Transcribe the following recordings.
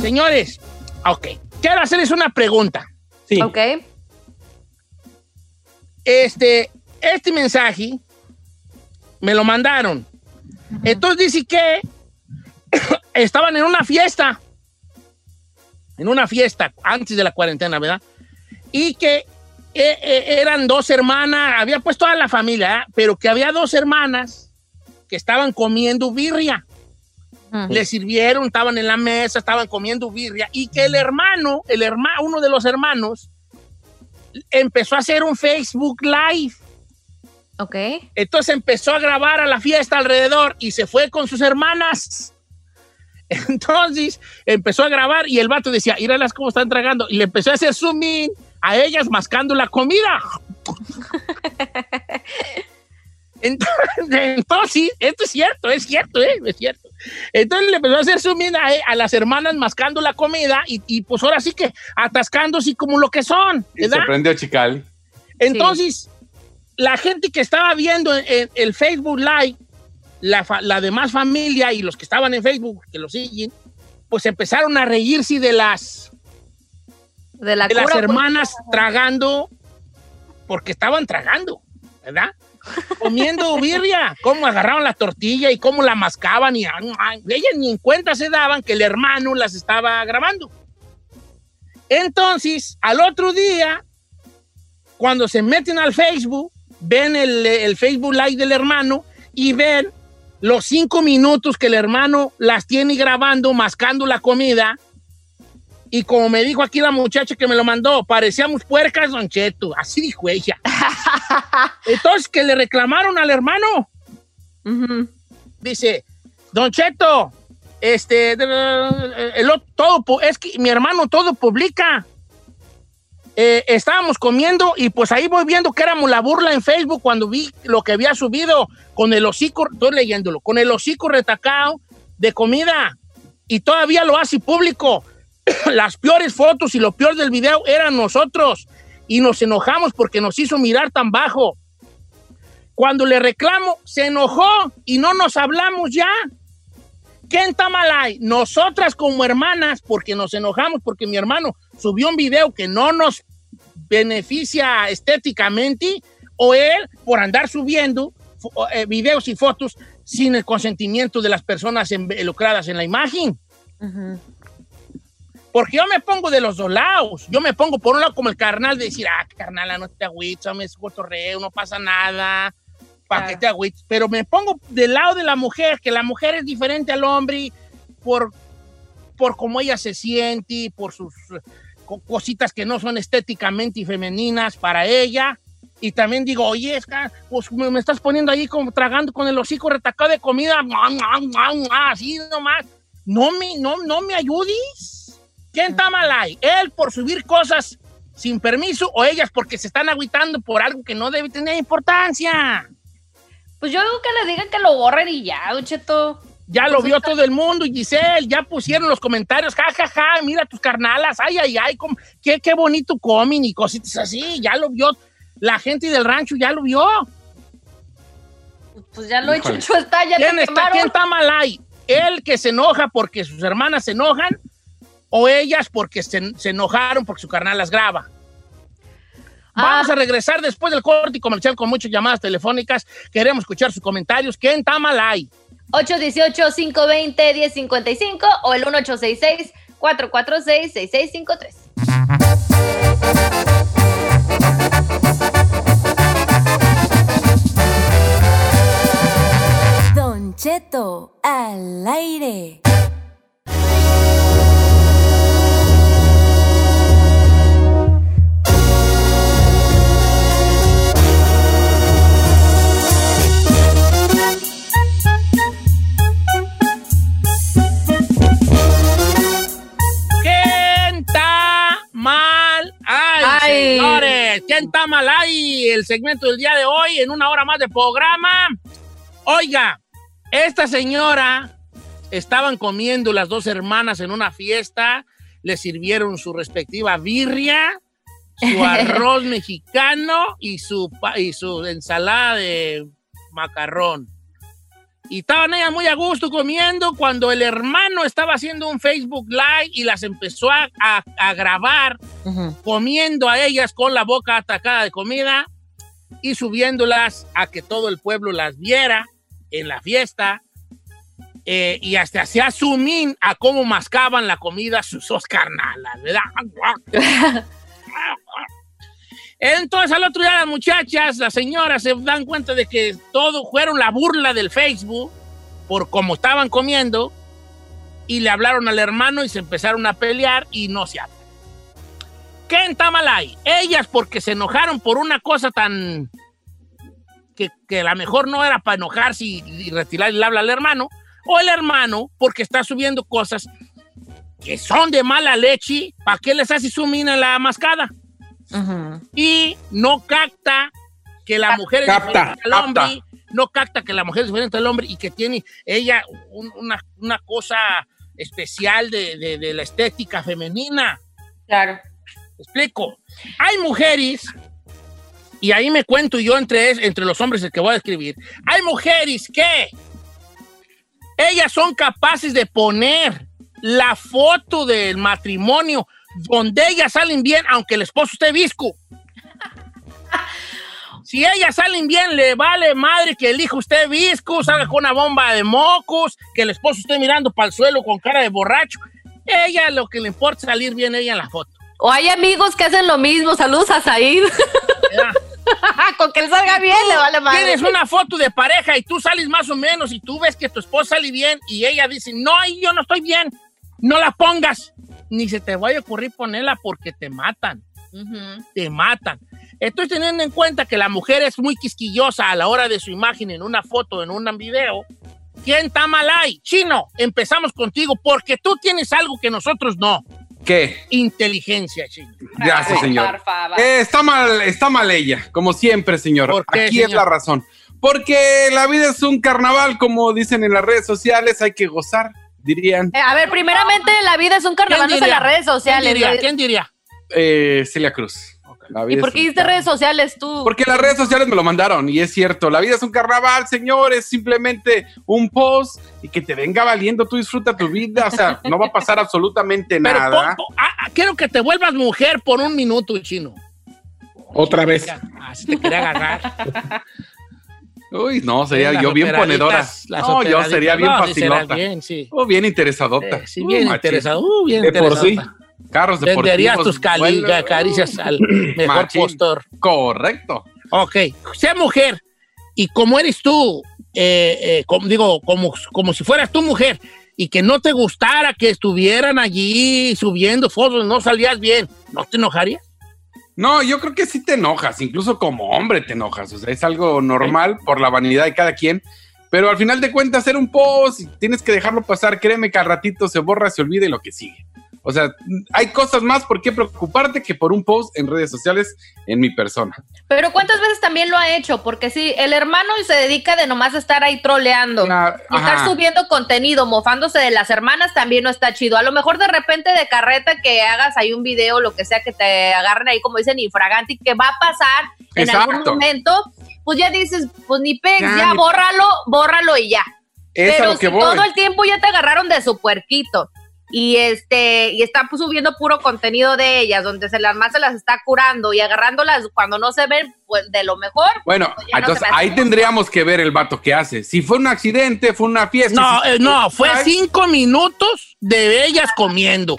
Señores, ok. Quiero hacerles una pregunta. Sí. Ok. Este, este mensaje me lo mandaron. Entonces dice que estaban en una fiesta. En una fiesta antes de la cuarentena, ¿verdad? Y que eh, eh, eran dos hermanas, había puesto toda la familia, ¿eh? pero que había dos hermanas que estaban comiendo birria. Le sirvieron, estaban en la mesa, estaban comiendo birria y que el hermano, el hermano, uno de los hermanos, empezó a hacer un Facebook Live. Ok. Entonces empezó a grabar a la fiesta alrededor y se fue con sus hermanas. Entonces empezó a grabar y el vato decía, las cómo están tragando. Y le empezó a hacer zoom in a ellas mascando la comida. Entonces, entonces, esto es cierto, es cierto, ¿eh? es cierto. Entonces le empezó a hacer zoom in a, a las hermanas mascando la comida y, y, pues ahora sí que atascándose como lo que son, Y se prendió Chicali. Entonces, la gente que estaba viendo en, en el Facebook Live, la, demás familia y los que estaban en Facebook, que lo siguen, pues empezaron a reírse de las, De la de las pues, hermanas tragando, porque estaban tragando, ¿verdad? Comiendo birria, cómo agarraban la tortilla y cómo la mascaban y ellas ni en cuenta se daban que el hermano las estaba grabando. Entonces, al otro día, cuando se meten al Facebook, ven el, el Facebook Live del hermano y ven los cinco minutos que el hermano las tiene grabando, mascando la comida. Y como me dijo aquí la muchacha que me lo mandó, parecíamos puercas, Don Cheto. Así dijo ella. Entonces, que le reclamaron al hermano. Ujú. Dice, Don Cheto, este, el, otro- todo, es que mi hermano todo publica. Eh, estábamos comiendo y pues ahí voy viendo que éramos la burla en Facebook cuando vi lo que había subido con el hocico, estoy leyéndolo, con el hocico retacado de comida y todavía lo hace público. Las peores fotos y lo peor del video eran nosotros y nos enojamos porque nos hizo mirar tan bajo. Cuando le reclamo, se enojó y no nos hablamos ya. ¿Quién está mal ahí? Nosotras como hermanas, porque nos enojamos, porque mi hermano subió un video que no nos beneficia estéticamente, o él por andar subiendo fo- eh, videos y fotos sin el consentimiento de las personas involucradas en la imagen. Ujú. Porque yo me pongo de los dos lados. Yo me pongo por un lado como el carnal de decir, ah, carnal, no te agüites, me es cotorreo, no pasa nada, para Claro. que te agüites. Pero me pongo del lado de la mujer, que la mujer es diferente al hombre por, por cómo ella se siente, por sus co- cositas que no son estéticamente femeninas para ella. Y también digo, oye, es que, pues me, me estás poniendo ahí como tragando con el hocico retacado de comida, así nomás. No me, no, no me ayudes. ¿Quién está mal ahí? ¿Él por subir cosas sin permiso o ellas porque se están agüitando por algo que no debe tener importancia? Pues yo digo que le digan que lo borren y ya, Cheto. Ya lo vio todo el mundo, y Giselle, ya pusieron los comentarios, ja, ja, ja, mira tus carnalas, ay, ay, ay, qué, qué bonito comen y cositas así, ya lo vio, la gente del rancho ya lo vio. Pues ya lo Híjole. hecho, hecho está, ya ¿Quién te está, quién está mal ahí? ¿Él que se enoja porque sus hermanas se enojan o ellas porque se, se enojaron porque su carnal las graba. Ah. Vamos a regresar después del corte comercial con muchas llamadas telefónicas. Queremos escuchar sus comentarios. ¿Qué en Tamalay? 818-520-1055 o el 1866 446 6653 está mal ahí? El segmento del día de hoy en una hora más de programa. Oiga, esta señora estaban comiendo las dos hermanas en una fiesta, le sirvieron su respectiva birria, su arroz mexicano y su, y su ensalada de macarrón. Y estaban ellas muy a gusto comiendo cuando el hermano estaba haciendo un Facebook Live y las empezó a, a- a grabar comiendo a ellas con la boca atacada de comida y subiéndolas a que todo el pueblo las viera en la fiesta. eh, y hasta hacía zoom in a cómo mascaban la comida sus dos carnalas, ¿verdad? Entonces al otro día las muchachas, las señoras se dan cuenta de que todo fueron la burla del Facebook por cómo estaban comiendo y le hablaron al hermano y se empezaron a pelear y no se hablan. ¿Qué en Tamalay? Ellas porque se enojaron por una cosa tan que, que a lo mejor no era para enojarse y, y retirar el habla al hermano, o el hermano porque está subiendo cosas que son de mala leche, ¿para qué les hace zoom in la mascada? Y no capta que la mujer es Capta, diferente al capta. hombre, no capta que la mujer es diferente al hombre y que tiene ella un- una, una cosa especial de, de- de la estética femenina. Claro. Explico. Hay mujeres, y ahí me cuento yo entre, es- entre los hombres el que voy a describir, hay mujeres que ellas son capaces de poner la foto del matrimonio donde ellas salen bien, aunque el esposo esté visco. Si ellas salen bien, le vale madre que el hijo esté visco, salga con una bomba de mocos, que el esposo esté mirando para el suelo con cara de borracho. Ella lo que le importa es salir bien ella en la foto. O hay amigos que hacen lo mismo. Saludos a Said. Con que él salga bien, le vale madre. Tienes una foto de pareja y tú sales más o menos y tú ves que tu esposa sale bien y ella dice, no, yo no estoy bien, no la pongas. Ni se te vaya a ocurrir ponerla porque te matan, te matan. Estoy teniendo en cuenta que la mujer es muy quisquillosa a la hora de su imagen en una foto, en un video. ¿Quién está mal ahí? Chino, empezamos contigo porque tú tienes algo que nosotros no. ¿Qué? Inteligencia, chino. Gracias, señor. Eh, está mal, está mal ella, como siempre, señor. ¿Por qué, Aquí es la razón. Porque la vida es un carnaval, como dicen en las redes sociales, hay que gozar, dirían Eh, a ver, primeramente, la vida es un carnaval, en las redes ¿Quién sociales. ¿Quién diría? eh, Celia Cruz. ¿Y por qué hiciste redes sociales tú? Porque las redes sociales me lo mandaron y es cierto, la vida es un carnaval, señores, simplemente un post y que te venga valiendo, tú disfruta tu vida, o sea, no va a pasar absolutamente Pero nada. ah, ah, quiero que te vuelvas mujer por un minuto, chino. Otra vez. Así te quería agarrar. Uy, no, sería Las yo bien ponedora. No, yo sería bien No, sí, será facilota. bien, sí. Oh, bien interesadota. Eh, sí, Uh, bien machín. interesado. Uh, bien De por sí. Carros Venderías deportivos. tus cali- vuelo- caricias al mejor Machín. postor. Correcto. Ok, sea mujer y como eres tú, eh, eh, como, digo, como, como si fueras tu mujer y que no te gustara que estuvieran allí subiendo fotos, no salías bien, ¿no te enojarías? No, yo creo que sí te enojas, incluso como hombre te enojas, o sea, es algo normal por la vanidad de cada quien, pero al final de cuentas hacer un post y tienes que dejarlo pasar, créeme que al ratito se borra, se olvida y lo que sigue. O sea, hay cosas más por qué preocuparte que por un post en redes sociales en mi persona. Pero ¿cuántas veces también lo ha hecho? Porque sí, el hermano se dedica de nomás estar ahí troleando. Y estar subiendo contenido, mofándose de las hermanas también no está chido. A lo mejor de repente de carreta que hagas ahí un video, lo que sea, que te agarren ahí, como dicen, infraganti, que va a pasar en algún momento, pues ya dices, pues ni pex, Ya, ya, ni- bórralo, bórralo y ya. Es a Pero lo que si voy. todo el tiempo ya te agarraron de su puerquito y este y está subiendo puro contenido de ellas donde se las más se las está curando y agarrándolas cuando no se ven pues de lo mejor Bueno, Pues no entonces ahí tendríamos que ver el vato que hace. Si fue un accidente, fue una fiesta. No, si- eh, no, fue cinco minutos de ellas comiendo.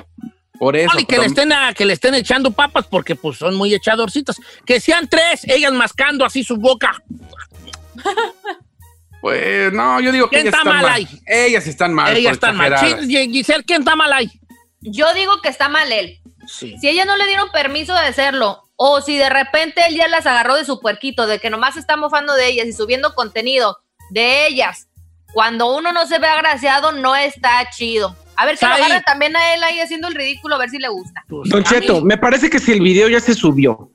Por eso. No, y que pero- le, estén a- que le estén echando papas porque pues son muy echadorcitas. Que sean tres, ellas mascando así su boca. Pues no, yo digo que ¿Quién ellas está están mal mal. ahí? Ellas están mal. ellas están mal. Giselle, ¿quién está mal ahí? yo digo que está mal él Sí. si ellas no le dieron permiso de hacerlo o si de repente él ya las agarró de su puerquito de que nomás está mofando de ellas y subiendo contenido de ellas cuando uno no se ve agraciado no está chido a ver que lo Sai. agarre también a él ahí haciendo el ridículo a ver si le gusta Don Cheto, me parece que si el video ya se subió,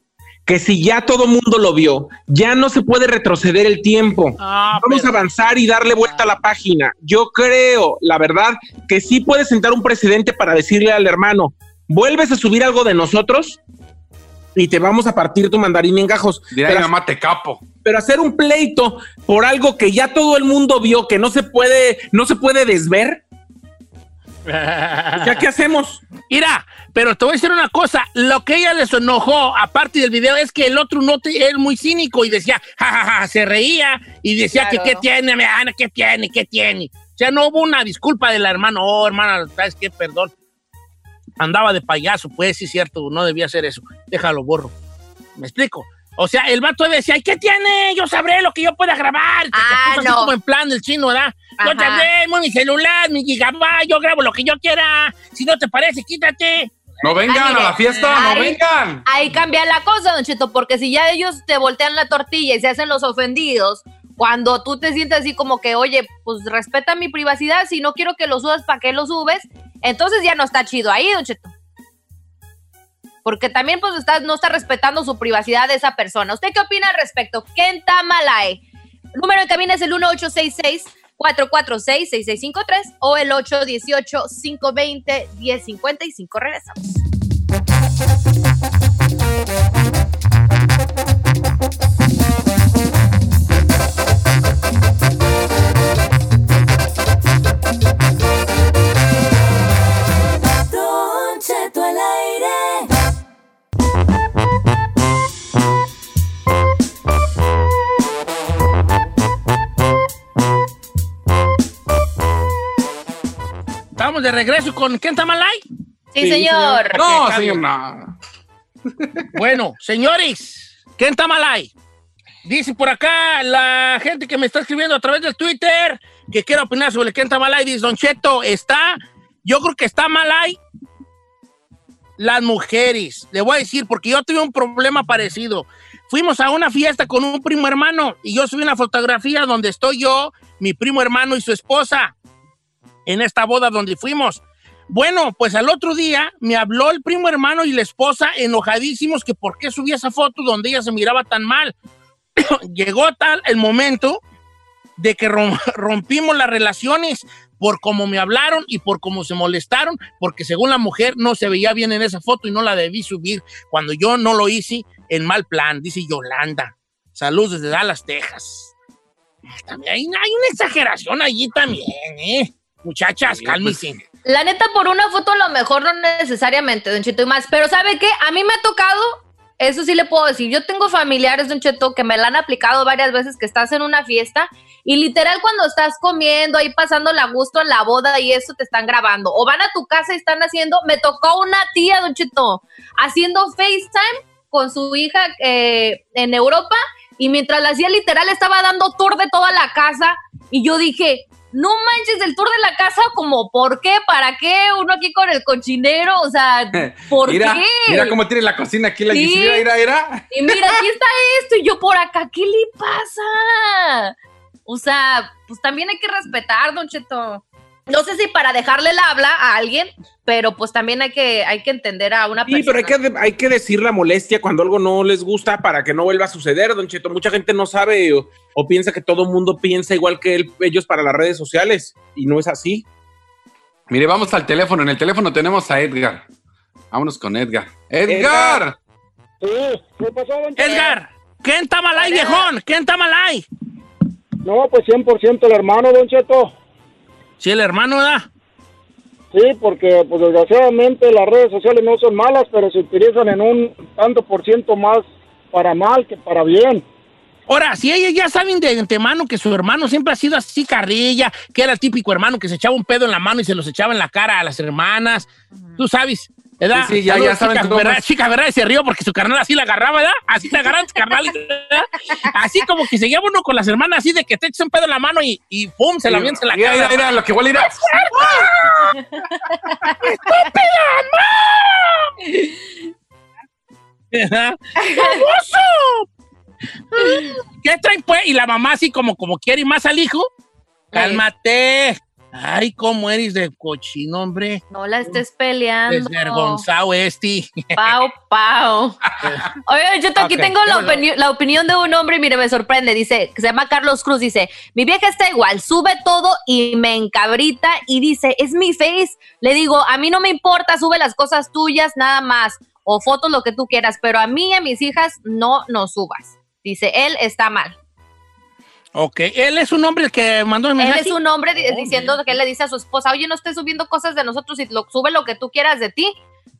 que si ya todo mundo lo vio, ya no se puede retroceder el tiempo. Ah, Vamos pero- a avanzar y darle vuelta a la página. Yo creo, la verdad, que sí puede sentar un precedente para decirle al hermano, ¿vuelves a subir algo de nosotros? y te vamos a partir tu mandarín en gajos. Dirá Pero mi mamá, te capo. pero hacer un pleito por algo que ya todo el mundo vio que no se puede, no se puede desver, ¿ya qué hacemos? Mira, pero te voy a decir una cosa. Lo que ella les enojó, aparte del video, es que el otro no te, es muy cínico y decía, jajaja, se reía y decía Claro. que qué tiene, Ana, qué tiene, qué tiene. O sea, no hubo una disculpa del hermano. Oh, hermana, ¿sabes qué? Perdón. Andaba de payaso, pues sí, es cierto, no debía hacer eso. Déjalo, borro. ¿Me explico? O sea, el vato decía, "Ay, ¿qué tiene? Yo sabré lo que yo pueda grabar. Se Ah, puso así no. como en plan del chino, ¿verdad? Yo Ajá. sabré, mi celular, mi gigabyte, yo grabo lo que yo quiera. Si no te parece, quítate. No vengan Ay, a la fiesta, no vengan. Ahí cambia la cosa, Don Cheto, porque si ya ellos te voltean la tortilla y se hacen los ofendidos, cuando tú te sientes así como que, oye, pues respeta mi privacidad, si no quiero que lo subas, ¿para qué lo subes? Entonces ya no está chido ahí, Don Cheto. Porque también pues está, no está respetando su privacidad de esa persona. ¿Usted qué opina al respecto? Kenta Malay. El número de cabina es el 1866-446-6653 o el 818-520-1055. Regresamos. De regreso con Kenta Malay. Sí, señor. No, cambio. señor, no. Bueno, señores, Kenta Malay. Dice por acá la gente que me está escribiendo a través del Twitter que quiere opinar sobre Kenta Malay. Dice, Don Cheto, está, yo creo que está Malay las mujeres. Le voy a decir, porque yo tuve un problema parecido. Fuimos a una fiesta con un primo hermano y yo subí una fotografía donde estoy yo, mi primo hermano y su esposa en esta boda donde fuimos. Bueno, pues al otro día me habló el primo hermano y la esposa enojadísimos que por qué subí esa foto donde ella se miraba tan mal. Llegó tal el momento de que rom- rompimos las relaciones por cómo me hablaron y por cómo se molestaron, porque según la mujer no se veía bien en esa foto y no la debí subir cuando yo no lo hice en mal plan, dice Yolanda. Saludos desde Dallas, Texas. También hay una exageración allí también, ¿eh? Muchachas, Sí, cálmense. La neta, por una foto a lo mejor no necesariamente, Don Cheto, y más. Pero ¿sabe qué? A mí me ha tocado, eso sí le puedo decir, yo tengo familiares, Don Cheto, que me la han aplicado varias veces, que estás en una fiesta y literal cuando estás comiendo, ahí pasando la gusto en la boda y eso te están grabando. O van a tu casa y están haciendo, me tocó una tía, Don Cheto, haciendo FaceTime con su hija eh, en Europa y mientras la hacía literal estaba dando tour de toda la casa y yo dije, no manches, el tour de la casa, como, ¿por qué? ¿Para qué? Uno aquí con el cochinero, o sea, ¿por mira, qué? mira cómo tiene la cocina aquí la Sí. Gisela, mira, mira. Y mira, aquí está esto, y yo por acá, ¿qué le pasa? O sea, pues también hay que respetar, Don Cheto. No sé si para dejarle el habla a alguien, pero pues también hay que, hay que entender a una Sí, persona. pero hay que, hay que decir la molestia cuando algo no les gusta para que no vuelva a suceder, Don Cheto. Mucha gente no sabe o, o piensa que todo el mundo piensa igual que él- ellos para las redes sociales y no es así. Mire, vamos al teléfono. En el teléfono tenemos a Edgar. Vámonos con Edgar. ¡Edgar! Sí, ¿qué pasó, don Cheto? Edgar, ¿quién está mal ahí, viejón? ¿Quién está mal ahí? No, pues 100% el hermano, Don Cheto. Sí, el hermano, ¿verdad? Sí, porque pues desgraciadamente las redes sociales no son malas, pero se utilizan en un tanto por ciento más para mal que para bien. Ahora, si ellos ya saben de antemano que su hermano siempre ha sido así carrilla, que era el típico hermano que se echaba un pedo en la mano y se los echaba en la cara a las hermanas, tú sabes, ¿verdad? Sí, sí, ya- ya saben ¿verdad? es. Chica, ¿verdad? Y se rió porque su carnal así la agarraba, ¿verdad? Así te agarran tus carnales, ¿verdad? Así como que se lleva uno con las hermanas así de que te echas un pedo en la mano y, y pum, se la avientas en la Mira, mira, mira, lo que igual irá. ¿Verdad? ¡Hermoso! ¿Qué traen pues? Y la mamá así como, como quiere y más al hijo. Cálmate. Ay, cómo eres de cochino, hombre. No la estés peleando. Desvergonzado este. Pau, pau. Oye, yo aquí tengo la, déjalo. opini- la opinión de un hombre y mire, me sorprende. Dice, que se llama Carlos Cruz, dice, mi vieja está igual, sube todo y me encabrita y dice, es mi face. Le digo, a mí no me importa, sube las cosas tuyas, nada más. o fotos, lo que tú quieras, pero a mí y a mis hijas no nos subas. Dice, él está mal. Ok, él es un hombre que mandó el Él mensaje. es un hombre di- Oh, diciendo que él le dice a su esposa, oye, no estés subiendo cosas de nosotros y lo, sube lo que tú quieras de ti,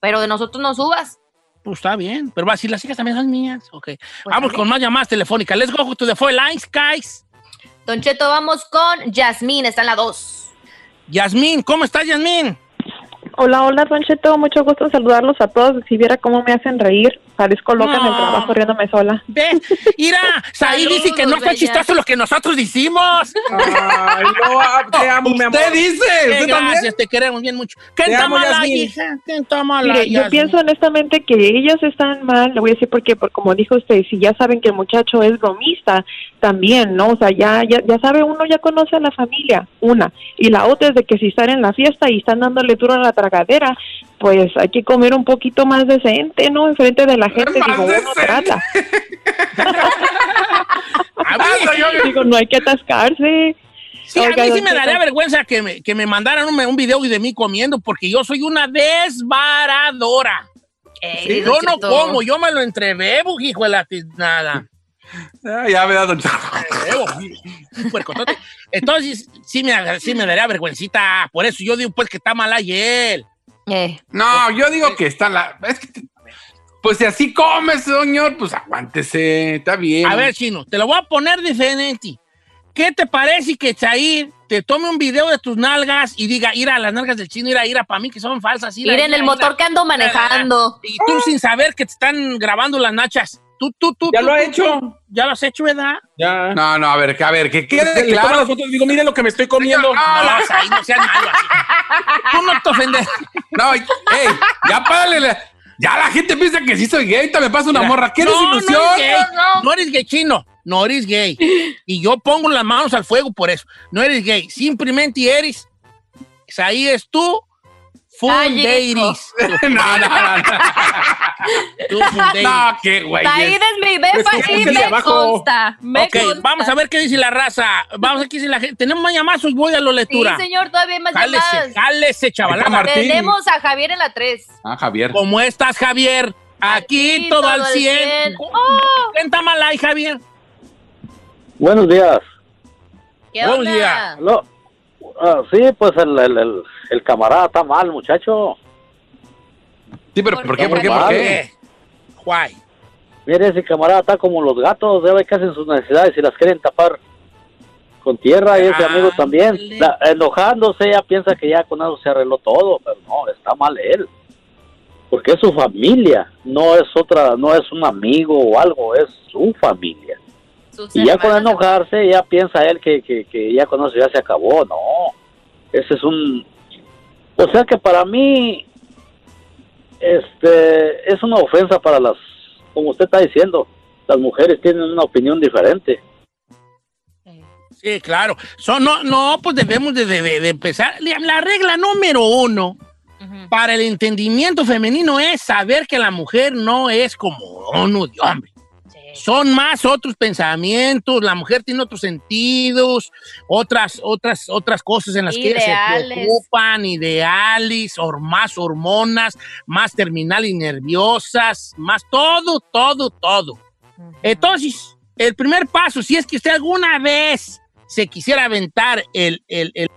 pero de nosotros no subas. Pues está bien, pero va a decir, las hijas también son mías. Ok, Pues vamos también. con más llamadas telefónicas. Let's go to the phone lines, guys. Don Cheto, vamos con Yasmín, está en la 2. Yasmín, ¿cómo estás, Yasmín? Hola, hola, Don Cheto, mucho gusto en saludarlos a todos. Si viera cómo me hacen reír, parezco loca en el No. trabajo riéndome sola. Ve, mira, Saí dice que no está bella. chistoso lo que nosotros hicimos. Ay, no, ah, te amo, mi amor. Usted dice, Eh, usted también. gracias, te queremos bien mucho. ¿Quién Te está amo, mala, Yasmín. hija? ¿Quién está mala, Mire, yo pienso honestamente que ellos están mal. Le voy a decir por qué, porque como dijo usted, si ya saben que el muchacho es bromista, también, ¿no? O sea, ya, ya, ya sabe uno, ya conoce a la familia, una. Y la otra es de que si están en la fiesta y están dándole duro a la tragadera, pues hay que comer un poquito más decente, ¿no? Enfrente de la gente, digo, uno decente. trata. A Digo, no hay que atascarse. sí, a Oiga, mí sí me daría vergüenza que me, que me mandaran un, un video de mí comiendo porque yo soy una desbaradora. Ey, yo no como, yo me lo entrebebo, hijo de la tiznada. Ah, ya me da don Entrebebo, un puercotote. Entonces, sí me, sí me daría vergüencita. Por eso yo digo, pues, que está mal ayer. Eh, No, yo digo que está la. Es que te- pues si así comes, señor, pues aguántese, está bien. A ver, Chino, te lo voy a poner diferente. ¿Qué te parece que Chair te tome un video de tus nalgas y diga, ir a las nalgas del chino, ir a ir a para mí que son falsas? ir en el motor que ando manejando. Y tú sin saber que te están grabando las nachas. Tú, tú, tú. Ya tú, lo ha hecho. Ya lo has hecho, ¿verdad? Ya. No, no, a ver, que- a ver, que quede Le claro. las fotos y digo, mire lo que me estoy comiendo. No, ahí no seas malo así. Tú no te ofendes. No, ey, ya párale. la- Ya la gente piensa que sí soy gay, ahorita me pasa una morra. ¿Qué no, desilusión? No eres, gay. no eres gay, chino. No eres gay. Y yo pongo las manos al fuego por eso. No eres gay. Simplemente eres. Ahí es tú. Full ladies. no, no, no. no. Tú full ladies. No, qué güey. Said es mi befa y ¿cómo se le me abajo? consta. Me Ok, consta. vamos a ver qué dice la raza. Vamos a ver qué dice la gente. ¿Tenemos más llamadas o voy a la Sí, lectura? señor, todavía hay más Jálese, llamadas. Ahí está Martín. Tenemos a Javier en la 3. Ah, Javier. ¿Cómo estás, Javier? Aquí, Aquí todo, todo al al 100. 100. ¿Quién está mal ahí, Javier? Buenos días. ¿Qué Buenos onda? días. Ah, sí, pues el, el, el, el camarada está mal, muchacho. Sí, pero ¿por qué? ¿Por qué? ¿Por qué? Guay. Mire, ese camarada está como los gatos, ve que hacen sus necesidades y las quieren tapar con tierra y ese Ah, amigo también. La- enojándose, ella piensa que ya con eso se arregló todo, pero no, está mal él. Porque es su familia, no es otra, no es un amigo o algo, es su familia. Y ya con enojarse, ya piensa él que, que, que ya con eso ya se acabó. No, ese es un... O sea que para mí, este, es una ofensa para las, como usted está diciendo, las mujeres tienen una opinión diferente. Sí, claro. So, no, no, pues debemos de, de- empezar. La la regla número uno para el entendimiento femenino es saber que la mujer no es como uno de hombre. Son más otros pensamientos, la mujer tiene otros sentidos, otras, otras, otras cosas en las que ella se Ideales. preocupan, ideales, or, más hormonas, más terminal y nerviosas, más todo, todo, todo. Entonces, el primer paso, si es que usted alguna vez se quisiera aventar el, el, el-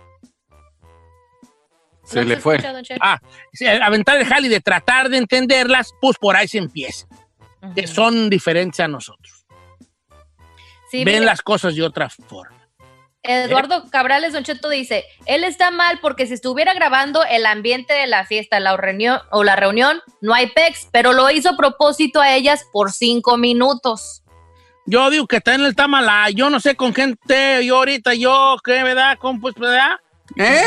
Se ¿No le fue. escucha, ah, aventar el jali de tratar de entenderlas, pues por ahí se empieza. Que son diferentes a nosotros. Sí, Ven mire, las cosas de otra forma. Eduardo Cabrales Don Cheto dice, él está mal porque si estuviera grabando el ambiente de la fiesta la reunión, o la reunión, no hay pex, pero lo hizo a propósito a ellas por cinco minutos. Yo digo que está en el tamalá. Yo no sé con gente, yo ahorita, yo, ¿qué, verdad? ¿Cómo, pues, verdad? ¿Eh?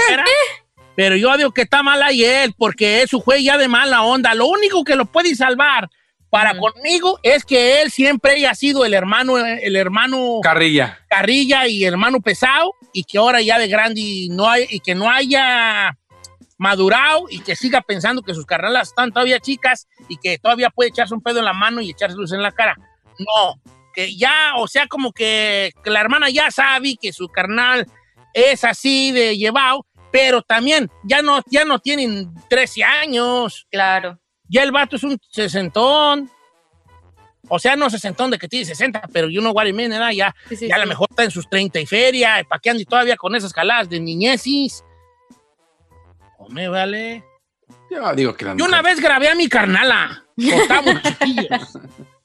Pero yo digo que está mal ahí él, porque es su juez ya de mala onda. Lo único que lo puede salvar para conmigo es que él siempre haya sido el hermano, el hermano Carrilla. carrilla y hermano pesado, y que ahora ya de grande y, no hay, y que no haya madurado y que siga pensando que sus carnalas están todavía chicas y que todavía puede echarse un pedo en la mano y echarse luz en la cara. No, que ya, o sea, como que, que la hermana ya sabe que su carnal es así de llevado, pero también ya no, ya no tienen 13 años. Claro. Ya el vato es un sesentón. O sea, no sesentón de que tiene 60, pero you know what I mean. Ya, Sí, sí, ya a lo mejor está en sus 30 y feria. ¿Para qué ande todavía con esas jaladas de niñecis? Hombre, vale. Yo digo que la Yo una vez grabé a mi carnala. Chiquillos.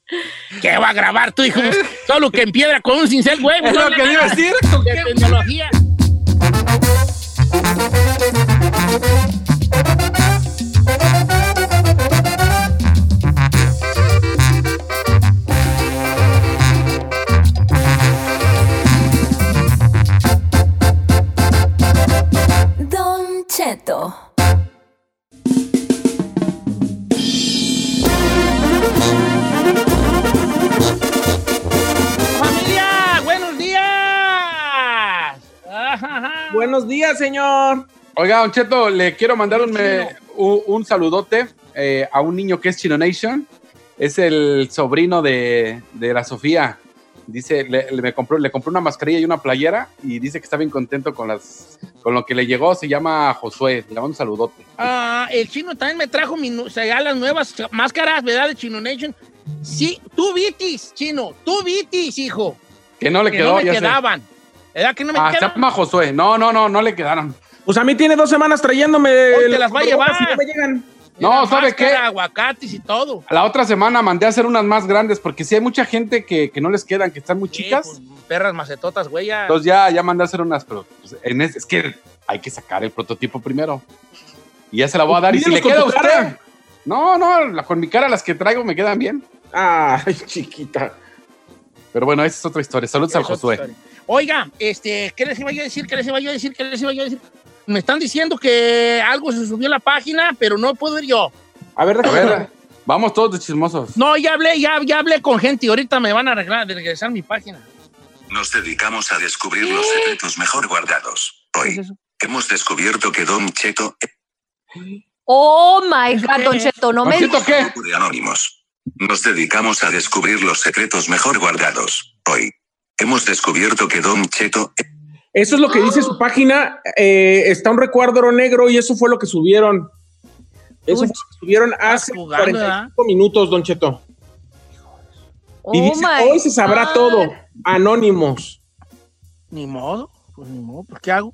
¿Qué va a grabar tú, hijo? Solo que en piedra con un cincel, güey. Es lo que iba a decir. ¿con De qué? tecnología. Cheto. ¡Familia! ¡Buenos días! Buenos días, señor. Oiga, Don Cheto, le quiero mandar un, me- un, un saludote eh, a un niño que es Chino Nation. Es el sobrino de, de la Sofía. Dice, le, le- me compró, le compró una mascarilla y una playera y dice que está bien contento con, las, con lo que le llegó. Se llama Josué. Le mando un saludote. Ah, el chino también me trajo mi, nu- o sea, ya las nuevas máscaras, ¿verdad? De Chino Nation. Sí, tú vitis, chino, tú vitis, hijo. Que no le que quedó, no me ya sé. quedaban. ¿Verdad que no me Ah, se quedaban? llama Josué. No, no, no, no le quedaron. Pues a mí tiene dos semanas trayéndome. Hoy te las va a llevar. no me llegan. No, Era ¿sabe máscara, qué? aguacates y todo. La otra semana mandé a hacer unas más grandes porque sí hay mucha gente que, que no les quedan, que están muy chicas. Sí, pues, perras macetotas, güey. ya. Entonces ya, ya mandé a hacer unas, pero pues, en es, es que hay que sacar el prototipo primero. Y ya se la voy a dar. Y si le queda usted. cara. No, no, la- con mi cara las que traigo me quedan bien. Ay, chiquita. Pero bueno, esa es otra historia. Saludos al Josué. Oiga, este, ¿qué les iba yo a decir? ¿Qué les iba yo a decir? ¿Qué les iba yo a decir? Me están diciendo que algo se subió a la página, pero no puedo ir yo. A ver, A ver, vamos todos de chismosos. No, ya hablé, ya, ya hablé con gente y ahorita me van a arreglar, de regresar mi página. Nos dedicamos a descubrir los secretos mejor guardados. ¿Qué Hoy es hemos descubierto que Don Cheto Oh my God. Don Cheto, no me. ¿Siento qué? es de Anónimos. Nos dedicamos a descubrir los secretos mejor guardados. Hoy hemos descubierto que Don Cheto Eso es lo que dice su página. eh, está un recuadro negro y eso fue lo que subieron. Eso Uy. fue lo que subieron hace jugando, 45 minutos, Don Cheto. Y Oh dice, my hoy se sabrá God. todo. Anónimos. Ni modo, pues ni modo, pues ¿qué hago?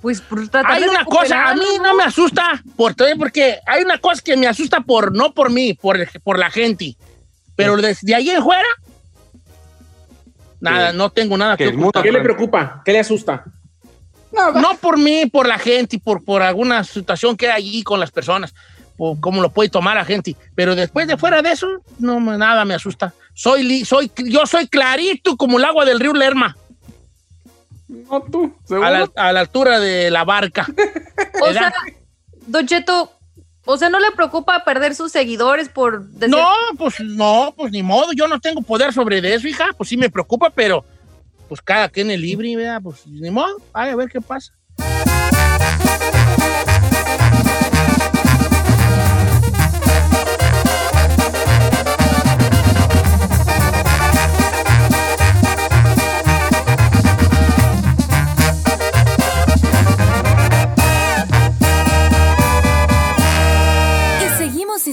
Pues por tratar Hay de una cosa, a mí no me asusta, por, porque hay una cosa que me asusta por, no por mí, por, por la gente. Pero desde ahí en fuera, nada, ¿Qué? no tengo nada Que que ocultar. ¿Qué le preocupa? ¿Qué le asusta? No por mí, por la gente, y por, por alguna situación que hay allí con las personas, o cómo lo puede tomar la gente. Pero después de fuera de eso, no nada me asusta. Soy, li- soy, yo soy clarito como el agua del río Lerma, No tú, seguro. a la, a la altura de la barca. O sea, Don Cheto, o sea, ¿no le preocupa perder sus seguidores por decir No, pues no, pues ni modo, yo no tengo poder sobre de eso, hija, pues sí me preocupa, pero pues cada quien es libre, ¿verdad? Pues ni modo, ay, a ver qué pasa.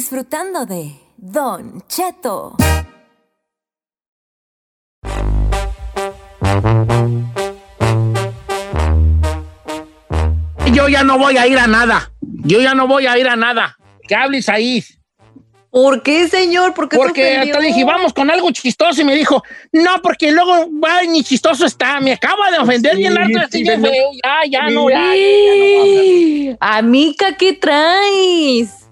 Disfrutando de Don Cheto. Yo ya no voy a ir a nada, yo ya no voy a ir a nada. Que hables ahí. ¿Por qué, señor? ¿Por qué se Porque ofendió? hasta le dije, vamos con algo chistoso y me dijo, no, porque luego, ay, ni chistoso está. Me acaba de ofender Sí, bien harto, sí, feo. Ya, ya, Sí. no, ya, ya, ya no. Amica, ¿qué traes?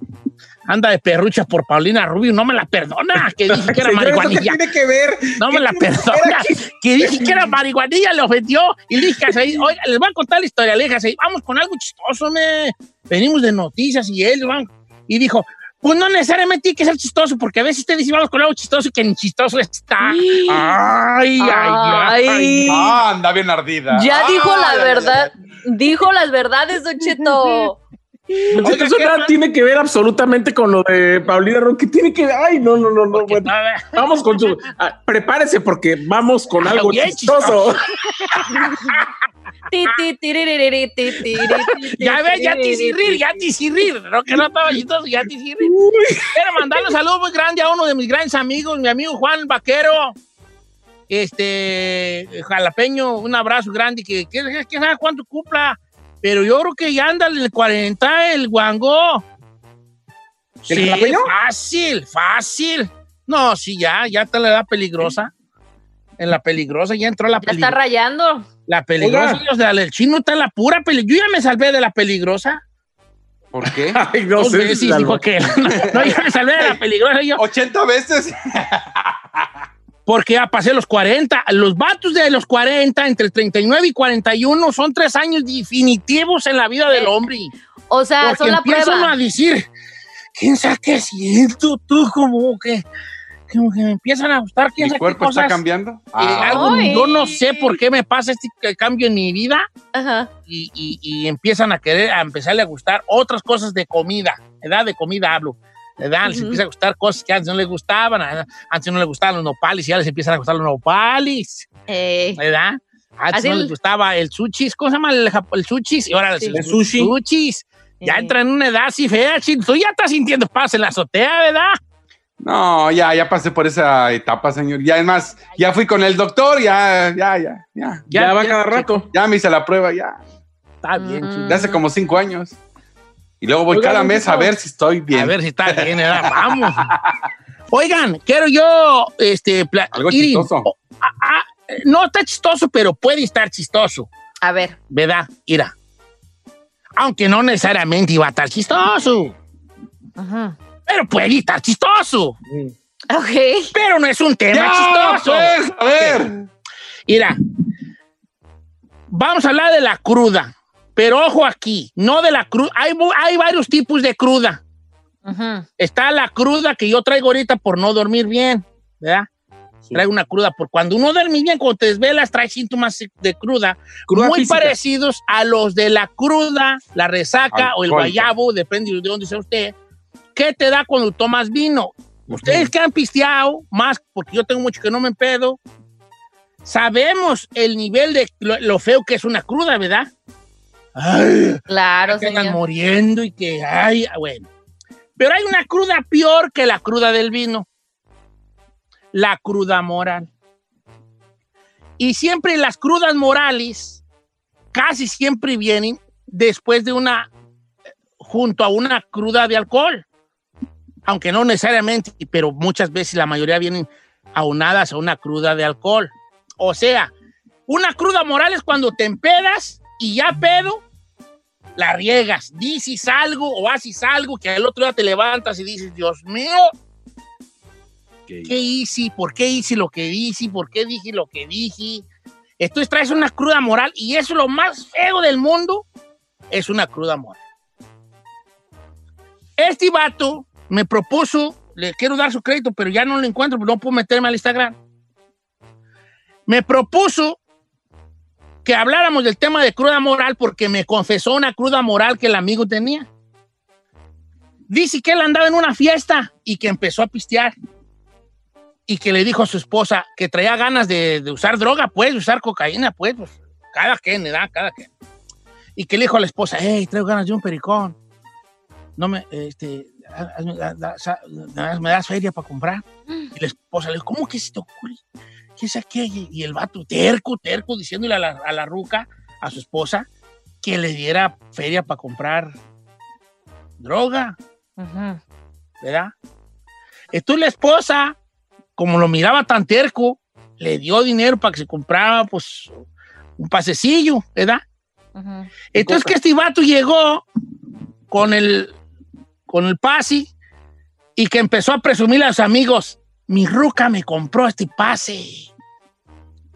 Anda de perrucha por Paulina Rubio, no me la perdona. Que dije que era Señor, ¿esto qué marihuanilla. tiene que ver? No ¿Qué me la que perdona. aquí? Que dije que era marihuanilla, le ofendió. Y le dije, así, oiga, les voy a contar la historia. Le dije, así, vamos con algo chistoso, me. Venimos de noticias y él, van. Y dijo, pues no necesariamente tiene que ser chistoso, porque a veces usted dice, vamos con algo chistoso que ni chistoso está. Ay, ay, ay. Ay. Ah, anda bien ardida. Ya dijo la verdad. Dijo las verdades, Don Cheto. Oiga, eso ¿qué nada tiene que ver absolutamente con lo de Paulina Ron. ¿Qué tiene que ver? Ay, no, no, no, no. Bueno. Vamos con su. ah, prepárese porque vamos con algo chistoso. Ya ves, ya tisirrir, ya tisirrir. No, que no estaba chistoso, ya tisirrir. Quiero mandarle un saludo muy grande a uno de mis grandes amigos, mi amigo Juan Vaquero. Este, jalapeño, un abrazo grande, que, que, que sabe cuánto cumpla. Pero yo creo que ya anda en el 40 el guango. ¿El Sí, jalapeño? fácil, fácil. No, sí, ya, ya está la edad peligrosa. En la peligrosa, ya entró la Ya está peligrosa. rayando. La peligrosa, Oiga. o sea, el chino está en la pura peligrosa. Yo ya me salvé de la peligrosa. ¿Por qué? Ay, no Dos sé. veces si dijo que no, ya me salvé de la peligrosa yo, 80 veces. Porque ya pasé los 40. Los vatos de los 40, entre 39 y 41, son tres años definitivos en la vida del hombre. O sea, Porque son la empieza uno prueba. a decir, ¿quién sabe qué siento? Tú como que, como que me empiezan a gustar, ¿quién ¿Mi sabe qué cuerpo está cosas? cambiando? Eh, Ah, algo, yo no sé por qué me pasa este cambio en mi vida Ajá. y, y- y empiezan a querer, a empezarle a gustar otras cosas de comida, edad de comida hablo. ¿Verdad? Les Ujú. empieza a gustar cosas que antes no les gustaban, antes no les gustaban los nopales y ya les empiezan a gustar los nopales, Eh, ¿verdad? Antes Así no les gustaba el sushi, ¿cómo se llama el, el sushi? Y ahora Sí. el, sushi. sushis. Ya eh. entra en una edad así fea, chino. Tú ya estás sintiendo paz en la azotea, ¿verdad? No, ya, ya pasé por esa etapa, señor. Ya es más, ya fui con el doctor, ya, ya, ya, ya. Ya, va ya, cada ya, rato. Ya me hice la prueba, ya. Está bien, Mm. De hace como cinco años. Y luego voy cada mes a ver si estoy bien. A ver si está bien, ¿verdad? Vamos. Oigan, quiero yo, este, Algo chistoso. ah, ah, eh, no está chistoso, pero puede estar chistoso, A ver. ¿verdad? Mira. Aunque no necesariamente iba a estar chistoso, Ajá. pero puede estar chistoso. Ok. Pero no es un tema Ya, chistoso. pues, a ver. Mira, vamos a hablar de la cruda, pero ojo aquí, no de la cruda. Hay, hay varios tipos de cruda. Está la cruda que yo traigo ahorita por no dormir bien, ¿verdad? Traigo una cruda por cuando uno duerme bien, cuando te desvelas, trae síntomas de cruda, Cruda muy física. parecidos a los de la cruda, la resaca o el guayabo, depende de dónde sea usted. ¿Qué te da cuando tomas vino? Ustedes que han pisteado, más porque yo tengo mucho que no me pedo, sabemos el nivel de lo, lo feo que es una cruda, ¿verdad? Ay, Claro, que están muriendo y que, ay, bueno. Pero hay una cruda peor que la cruda del vino. La cruda moral. Y siempre las crudas morales casi siempre vienen después de una, junto a una cruda de alcohol. Aunque no necesariamente, pero muchas veces la mayoría vienen aunadas a una cruda de alcohol. O sea, una cruda moral es cuando te empedas y ya pedo, la riegas. Dices algo o haces algo que al otro día te levantas y dices, Dios mío, ¿qué hice? ¿Por qué hice lo que hice? ¿Por qué dije lo que dije? Entonces traes una cruda moral y eso es lo más feo del mundo, es una cruda moral. Este vato me propuso, le quiero dar su crédito, pero ya no lo encuentro, no puedo meterme al Instagram. Me propuso que habláramos del tema de cruda moral porque me confesó una cruda moral que el amigo tenía. Dice que él andaba en una fiesta y que empezó a pistear y que le dijo a su esposa que traía ganas de, de usar droga, pues, de usar cocaína, pues, pues, cada quien, ¿verdad? Cada quien. Y que le dijo a la esposa, hey, traigo ganas de un pericón. No me, este, me das feria para comprar. Y la esposa le dijo, ¿cómo que se te ocurre? ¿Qué es aquello? Y el vato, terco, terco, diciéndole a la, a la ruca, a su esposa, que le diera feria para comprar droga, Ajá. ¿verdad? Entonces la esposa, como lo miraba tan terco, le dio dinero para que se comprara, pues, un pasecillo, ¿verdad? Ajá. Entonces que este vato llegó con el, con el pase y que empezó a presumir a sus amigos, mi ruca me compró este pase.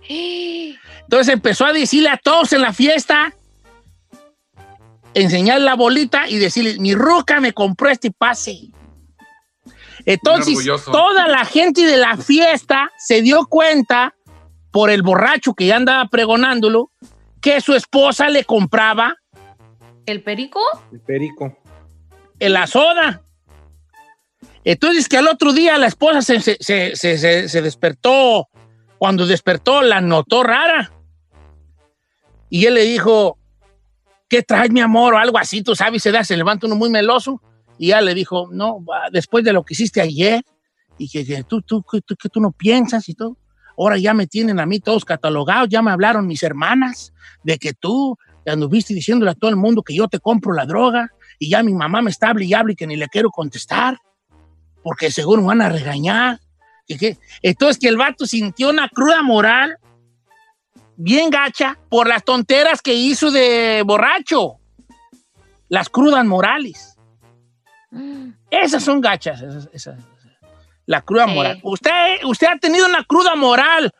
Entonces empezó a decirle a todos en la fiesta, enseñar la bolita y decirle, mi ruca me compró este pase. Entonces, toda la gente de la fiesta se dio cuenta, por el borracho que ya andaba pregonándolo, que su esposa le compraba ¿El perico? El perico. en la soda. Entonces que al otro día la esposa se, se- se- se- se- se despertó, cuando despertó la notó rara. Y él le dijo, ¿qué traes, mi amor? O algo así, tú sabes, se da, se levanta uno muy meloso. Y ella le dijo, no, después de lo que hiciste ayer, y que, que tú, tú, que, que tú no piensas y todo, ahora ya me tienen a mí todos catalogados, ya me hablaron mis hermanas de que tú anduviste diciéndole a todo el mundo que yo te compro la droga, y ya mi mamá me está hable y hable y que ni le quiero contestar, porque seguro me van a regañar. Y que, entonces que el vato sintió una cruda moral bien gacha por las tonteras que hizo de borracho. Las crudas morales. Esas son gachas. esas- esas- la cruda Sí. moral. Usted, usted ha tenido una cruda moral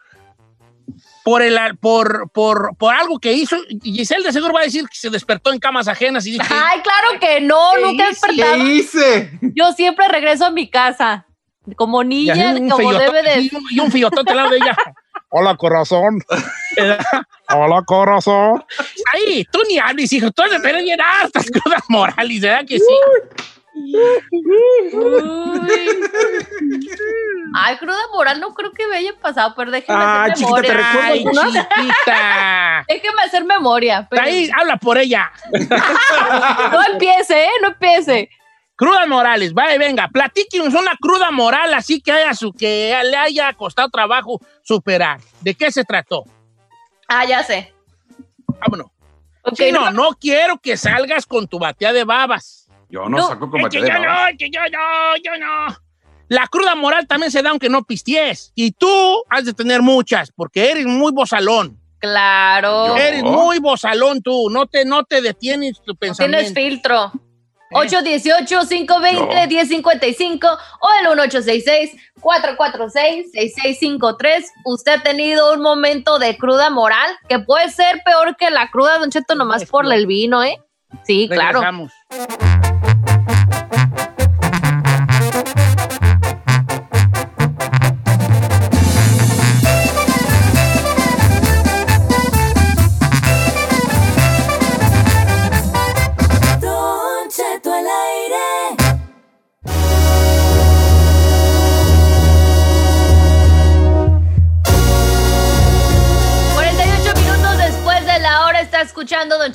por, el, por, por, por algo que hizo. Giselle de seguro va a decir que se despertó en camas ajenas y dice, Ay, claro que no, ¿Qué nunca he despertado. ¿Qué hice? Yo siempre regreso a mi casa. Como niña, como feyotón- debe de. y un- fillotote al lado de ella. Hola, corazón. Hola, corazón. Ahí, tú ni hables, hijo. Tú eres pero bien hartas crudas morales, ¿verdad que sí? Uy. Ay, cruda moral, no creo que me haya pasado, pero déjeme Ah, hacer chiquita, ¿te memoria. recuerdo Ay, alguna? chiquita. Déjeme hacer memoria. pero- Ahí, habla por ella. No empiece, ¿eh? No empiece. Crudas morales, vaya, venga, platíquenos una cruda moral así que haya su, que le haya costado trabajo superar. ¿De qué se trató? Ah, ya sé. Vámonos. Sí, no, no- no quiero que salgas con tu batea de babas. Yo no, No, saco Es como que yo no, que yo no, yo no. La cruda moral también se da aunque no pisties. Y tú has de tener muchas, porque eres muy bozalón. Claro. Eres muy bozalón tú. No te, no te detienes tu No pensamiento. tienes filtro. ¿Eh? 818-520-1055 o el 1866-446-6653. ¿Usted ha tenido un momento de cruda moral? Que puede ser peor que la cruda, Don Cheto, nomás por el vino, ¿eh? Sí, claro. Regresamos. Don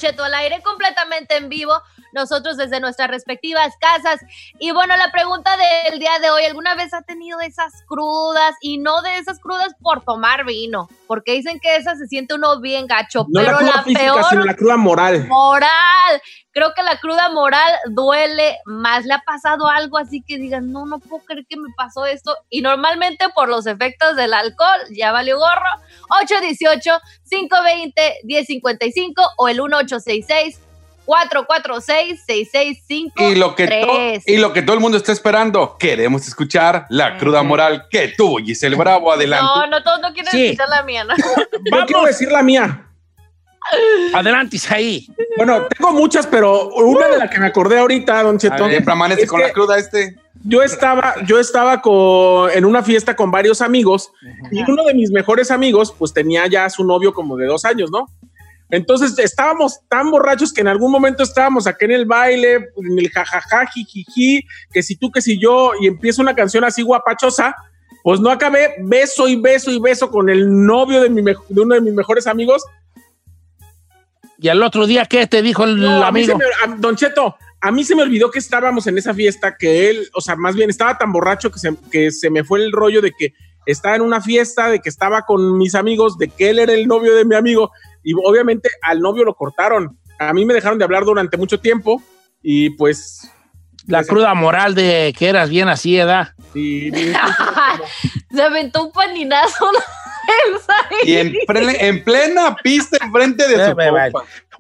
Cheto al aire completamente en vivo, nosotros desde nuestras respectivas casas. Y bueno, la pregunta del día de hoy, ¿alguna vez ha tenido esas crudas? Y no de esas crudas por tomar vino, porque dicen que esa se siente uno bien gacho, No pero la cruda la física, peor sino la cruda moral. moral. Creo que la cruda moral duele más. Le ha pasado algo así que digan, no, no puedo creer que me pasó esto. Y normalmente por los efectos del alcohol, ya valió gorro. 818-520-1055 o el 1866. 446-6653. Y lo, que to- y lo que todo el mundo está esperando, queremos escuchar la cruda moral que tuvo Giselle Bravo. Adelante. No, no, todos no quieren Sí. escuchar la mía, ¿no? Yo Vamos. quiero decir la mía. Adelante, Isaí. Bueno, tengo muchas, pero una de la que me acordé ahorita, Don Cheto. Siempre amanece con que la cruda este. Yo estaba, yo estaba con, en una fiesta con varios amigos y uno de mis mejores amigos, pues tenía ya a su novio como de dos años, ¿no? Entonces estábamos tan borrachos que en algún momento estábamos aquí en el baile, en el jajaja, jijiji, que si tú, que si yo, y empieza una canción así guapachosa, pues no acabé beso y beso y beso con el novio de, mi de uno de mis mejores amigos. Y al otro día, ¿qué te dijo el No, a mí amigo? se me- a- don Cheto, a mí se me olvidó que estábamos en esa fiesta, que él, o sea, más bien estaba tan borracho que se, que se me fue el rollo de que estaba en una fiesta, de que estaba con mis amigos, de que él era el novio de mi amigo, y obviamente al novio lo cortaron. A mí me dejaron de hablar durante mucho tiempo, y pues... La cruda moral de que eras bien así, ¿edad? y- y- Se aventó un paninazo. Y en, plena- en plena pista enfrente de su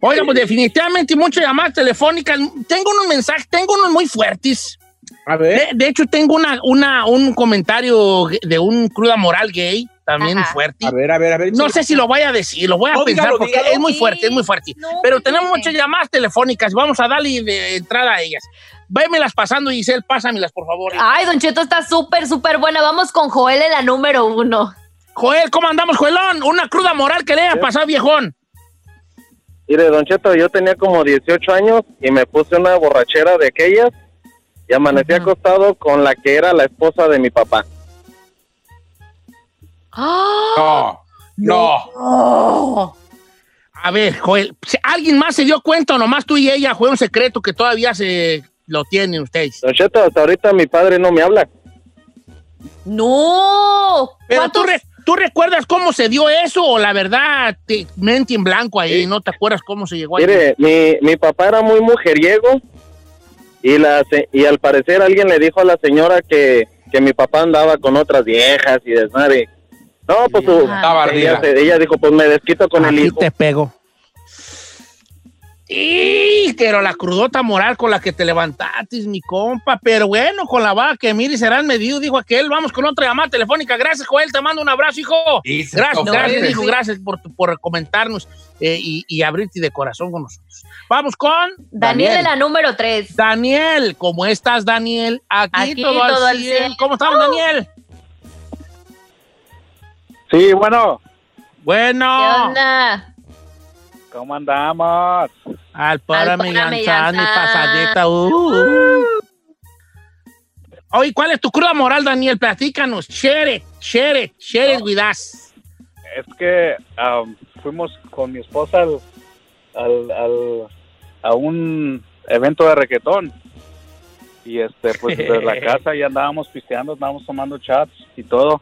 Eh, vale. compa. Oiga, pues definitivamente muchas llamadas telefónicas. Tengo unos mensajes, tengo unos muy fuertes. a ver, De, de hecho, tengo una, una, un comentario de un cruda moral gay, también Ajá. fuerte. a ver, a ver, a ver. No sé si lo voy a decir, lo voy a No, pensar dígalo, porque dígalo. es muy fuerte, es muy fuerte. No, Pero ¿qué tenemos muchas llamadas telefónicas, vamos a darle de entrada a ellas. Vémelas pasando, Giselle, pásamelas, por favor. Ay, Don Cheto está súper, súper buena. Vamos con Joel en la número uno. Joel, ¿cómo andamos, Joelón? Una cruda moral que le haya pasado, viejón. Mire, Don Cheto, yo tenía como 18 años y me puse una borrachera de aquellas y amanecí acostado con la que era la esposa de mi papá. ¡Ah! No, no. Oh. A ver, Joel, ¿alguien más se dio cuenta o nomás tú y ella fue un secreto que todavía se lo tienen ustedes? Don Cheto, hasta ahorita mi padre no me habla. No. Pero tú, ¿Cuántos- re- ¿tú recuerdas cómo se dio eso o la verdad te mente en blanco ahí? ¿No te acuerdas cómo se llegó ahí? Mire, mi, mi papá era muy mujeriego y, la, y al parecer alguien le dijo a la señora que, que mi papá andaba con otras viejas y desmadre. No, pues su- Estaba ella, ella dijo, pues me desquito con el hijo. te pego. Y pero la crudota moral con la que te levantaste, mi compa. Pero bueno, con la vaca que mire serán medido, dijo aquel. Vamos con otra llamada telefónica. Gracias, Joel. Te mando un abrazo, hijo. Gracias, gracias, hijo. sí. Gracias por, por comentarnos eh, y, y abrirte de corazón con nosotros. Vamos con Daniel de la número 3. Daniel. ¿Cómo estás, Daniel? Aquí, Aquí todo, todo al al 100. cien. ¿Cómo estamos, Daniel? Sí, bueno, ¿Qué Bueno. onda? ¿cómo andamos? Al para Millanzán y pasadita. uh. Oye, ¿cuál es tu cruda moral, Daniel? Platícanos. Share it, share it, share it with us. Es que am, fuimos con mi esposa al, al, al- a un evento de reggaetón. Y este, pues desde la casa ya andábamos pisteando, andábamos tomando chats y todo.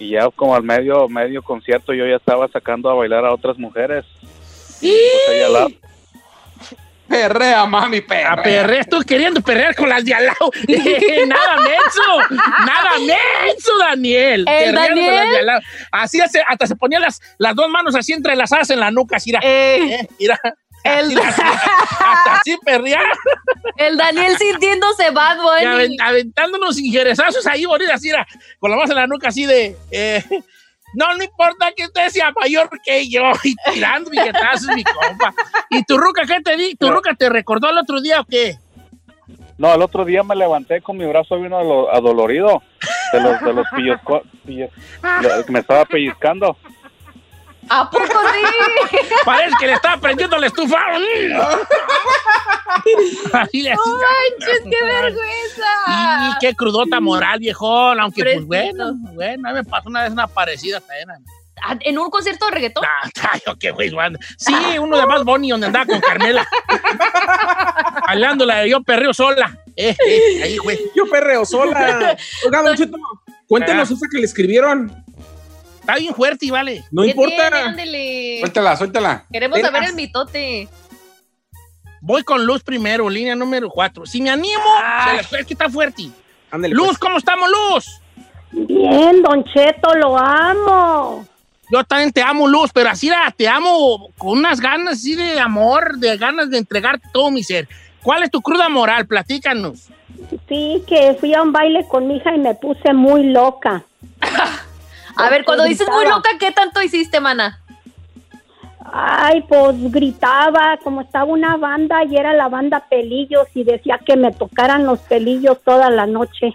Y ya como al medio, medio concierto yo ya estaba sacando a bailar a otras mujeres. Y pues Perrea, mami, perrea. A perrear, estoy queriendo perrear con las de al lado. nada menso, nada menso, Daniel. ¿El Perreando con Daniel? las de al lado. Así hace- hasta se ponía las, las dos manos así entrelazadas en la nuca, así, mira. Eh, eh, mira. el, Así, así, hasta así perrear. el Daniel sintiéndose bad y bunny. aven- aventándonos injerezazos ahí, bonita, así, era, con la mano en la nuca, así de. eh, no, no importa que usted sea mayor que yo, y tirando billetazos, mi compa. ¿Y tu ruca qué te di? ¿Tu ruca te recordó el otro día o qué? No, el otro día me levanté con mi brazo bien ado- adolorido de los, de los pillos, me estaba pellizcando. ¿A poco sí? Parece que le estaba prendiendo la estufa. Así le ¡No manches, qué vergüenza! Y qué crudota moral, viejón. Aunque, pues bueno, bueno, a mí me pasó una vez una parecida también. Ah, ¿En un concierto de reggaetón? Ah, ay, oh, qué güey, Juan. Sí, uno de más Bonnie donde andaba con Carmela. Bailándola, yo perreo sola. Eh, eh, ahí, güey. Yo perreo sola. Oiga, Don Cheto, cuéntenos Ah. esa que le escribieron. Está bien fuerte y vale. No ¿Qué importa. tiene? Ándele. Suéltala, suéltala. Queremos saber el mitote. Voy con Luz primero, línea número 4. Si me animo, se les- es que está fuerte. Ándale, Luz, pues. ¿cómo estamos, Luz? Bien, Don Cheto, lo amo. Yo también te amo, Luz, pero así la- te amo con unas ganas así de amor, de ganas de entregarte todo mi ser. ¿Cuál es tu cruda moral? Platícanos. Sí, que fui a un baile con mi hija y me puse muy loca. A ver, cuando dices muy loca, ¿qué tanto hiciste, mana? Ay, pues gritaba, como estaba una banda y era la banda Pelillos y decía que me tocaran los pelillos toda la noche.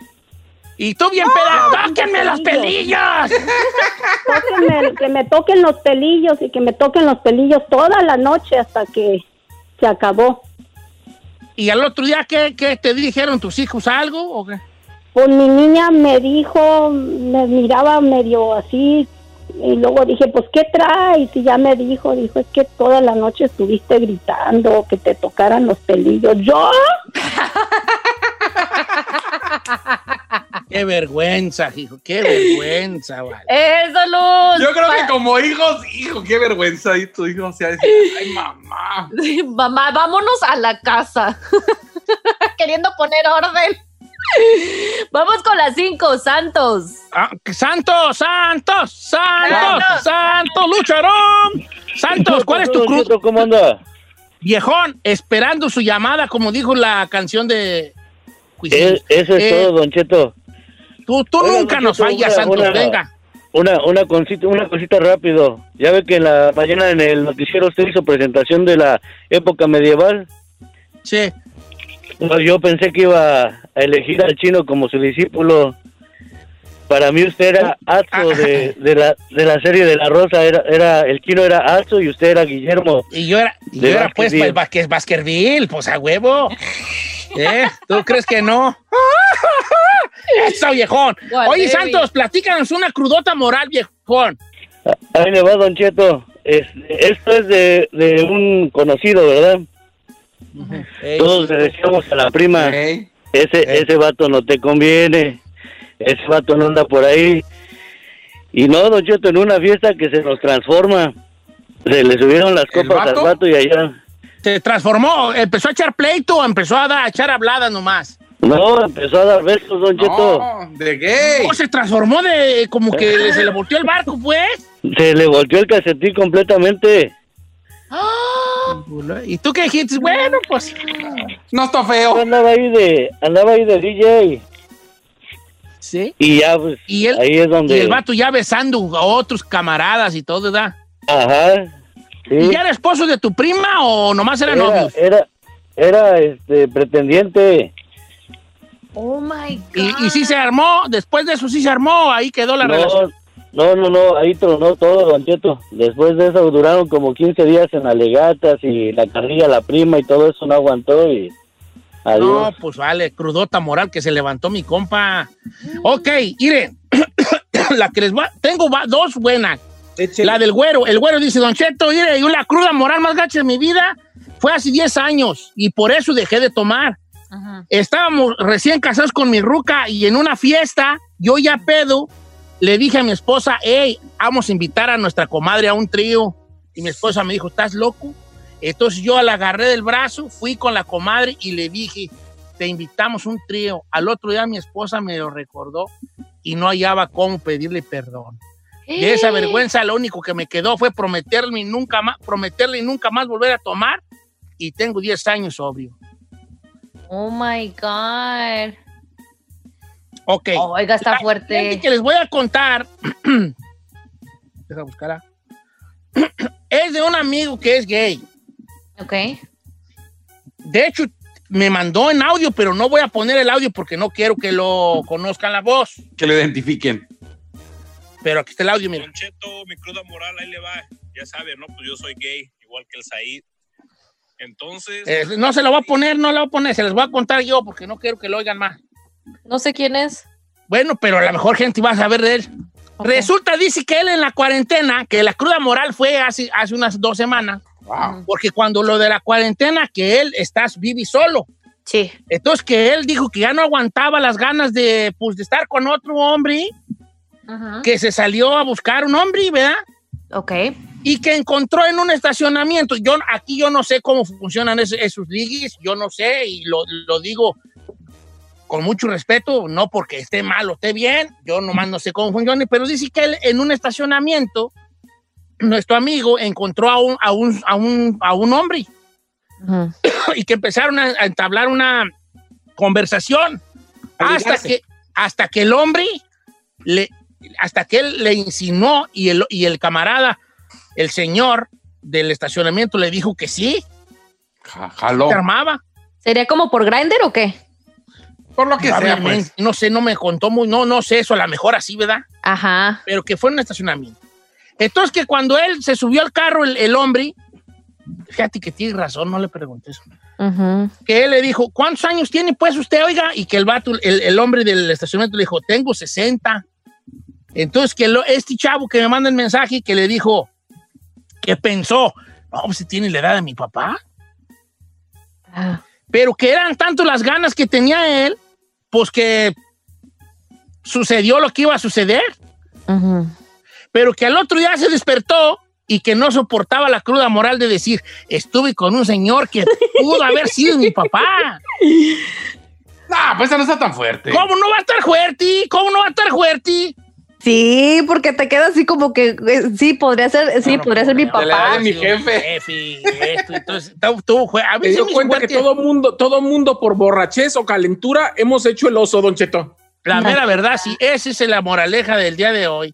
Y tú bien peda, tóquenme los pelillos. Tóquenme, que me toquen los pelillos y que me toquen los pelillos toda la noche hasta que se acabó. ¿Y al otro día qué, qué te dijeron tus hijos algo? ¿O qué? Pues mi niña me dijo, me miraba medio así y luego dije, pues ¿qué traes? Y ya me dijo, dijo, es que toda la noche estuviste gritando que te tocaran los pelillos. ¿Yo? Qué vergüenza, hijo, qué vergüenza, vale. ¡Eso, Luz! Yo creo que como hijos, hijo, qué vergüenza. Y tu hijo se ha ay, mamá. Mamá, vámonos a la casa. Queriendo poner orden. Vamos con las cinco, Santos. Ah, Santos, Santos, Santos, Santos. Lucharón. Santos, ¿cuál es tu cruz? ¿Cómo anda? Viejón, esperando su llamada, como dijo la canción de Cuisillos. eso es Eh, todo, Don Cheto. Tú, tú Oiga, nunca nos fallas, una- Santos, una- venga. Una, una, cosita, una cosita rápido. Ya ve que en la mañana en el noticiero usted hizo presentación de la época medieval. Sí. No, yo pensé que iba a elegir al chino como su discípulo. Para mí usted era Azo de, de la, de la serie de La Rosa. Era, era, el chino era Azo y usted era Guillermo. Y yo era, y yo era pues Baskerville. el Vázquez Baskerville, pues a huevo. ¿Eh? ¿Tú crees que no? Eso, viejón. Oye. Santos, platícanos una crudota moral, viejón. Ahí le va, Don Cheto. es- esto es de, de un conocido, ¿verdad? Todos le decíamos a la prima, ese, ese vato no te conviene, ese vato no anda por ahí. Y no, Don Cheto, en una fiesta que se nos transforma, se le subieron las copas al vato? y allá. Se transformó, empezó a echar pleito o empezó a, dar- a echar habladas nomás. No, empezó a dar besos, Don Cheto. de gay. ¿Cómo se transformó de como que se le volteó el barco, pues? Se le volteó el calcetín completamente. ¿Y tú qué dijiste? Bueno, pues. No está feo. Andaba ahí de, andaba ahí de DJ. Sí. Y ya, pues, Y él, ahí es donde... y el vato ya besando a otros camaradas y todo, ¿verdad? Ajá. Sí. ¿Y ya era esposo de tu prima o nomás era, era, novios? Era, era, este, pretendiente. Oh my God. Y, y sí se armó, después de eso sí se armó, ahí quedó la no, relación. No, no, no, ahí tronó todo, Don Cheto. Después de eso duraron como 15 días en alegatas y la carrilla, la prima y todo eso no aguantó y adiós. No, pues vale, crudota moral que se levantó mi compa. Ok, miren, la que les va, tengo va- dos buenas. La del güero, el güero dice, Don Cheto, mire, yo la cruda moral más gacha de mi vida fue hace 10 años y por eso dejé de tomar. Estábamos recién casados con mi ruca y en una fiesta, yo ya pedo, le dije a mi esposa, hey, vamos a invitar a nuestra comadre a un trío. Y mi esposa me dijo, ¿estás loco? Entonces yo la agarré del brazo, fui con la comadre y le dije, te invitamos un trío. Al otro día mi esposa me lo recordó y no hallaba cómo pedirle perdón. De esa vergüenza lo único que me quedó fue prometerle y nunca más, prometerle y nunca más volver a tomar y tengo 10 años sobrio. Oh my God. Ok. Oiga, está La fuerte. que les voy a contar, deja buscar, ah. es de un amigo que es gay. Ok. De hecho, me mandó en audio, pero no voy a poner el audio porque no quiero que lo conozcan la voz. Que lo identifiquen. Pero aquí está el audio, mira. Don Cheto, mi cruda moral, ahí le va. Ya sabe, ¿no? Pues yo soy gay, igual que el Said. Entonces. Eh, no se lo voy a poner, no lo voy a poner, se les voy a contar yo porque no quiero que lo oigan más. No sé quién es. Bueno, pero a lo mejor gente va a saber de él. Resulta, dice que él en la cuarentena, que la cruda moral fue hace, hace unas dos semanas, porque cuando lo de la cuarentena, que él estás vivi solo. Sí. Entonces que él dijo que ya no aguantaba las ganas de, pues, de estar con otro hombre, que se salió a buscar un hombre, ¿verdad? Ok. Y que encontró en un estacionamiento. Yo aquí yo no sé cómo funcionan esos, esos ligues, yo no sé, y lo, lo digo con mucho respeto, no porque esté mal o esté bien, yo nomás no sé cómo funciona, pero dice que él en un estacionamiento, nuestro amigo encontró a un, a un, a un, a un hombre y que empezaron a, a entablar una conversación hasta que, hasta que el hombre le, hasta que él le insinuó y el, y el camarada, el señor del estacionamiento le dijo que sí, Jaló. se armaba. ¿Sería como por Grinder o qué? Por lo que sea, Probablemente, pues. No sé, no me contó muy, no, no sé eso, a lo mejor así, ¿verdad? Ajá. Pero que fue en un estacionamiento. Entonces que cuando él se subió al carro, el, el hombre, fíjate que tiene razón, no le pregunté eso, que él le dijo, ¿cuántos años tiene pues usted, oiga? Y que el vato, el, el hombre del estacionamiento le dijo, tengo 60. Entonces que lo- este chavo que me manda el mensaje, que le dijo, que pensó, no, pues si tiene la edad de mi papá. Pero que eran tanto las ganas que tenía él, pues que sucedió lo que iba a suceder. Pero que al otro día se despertó y que no soportaba la cruda moral de decir, estuve con un señor que pudo haber sido mi papá. No, pues no está tan fuerte. ¿Cómo no va a estar fuerte? ¿Cómo no va a estar fuerte? Sí, porque te queda así como que eh, sí, podría ser, sí, podría ser mi papá. mi jefe. Jefe, esto, entonces, tú, tú, jue- a Me mí se dio cuenta que todo mundo, todo mundo por borrachez o calentura hemos hecho el oso, Don Cheto. La mera verdad, sí, esa es la moraleja del día de hoy.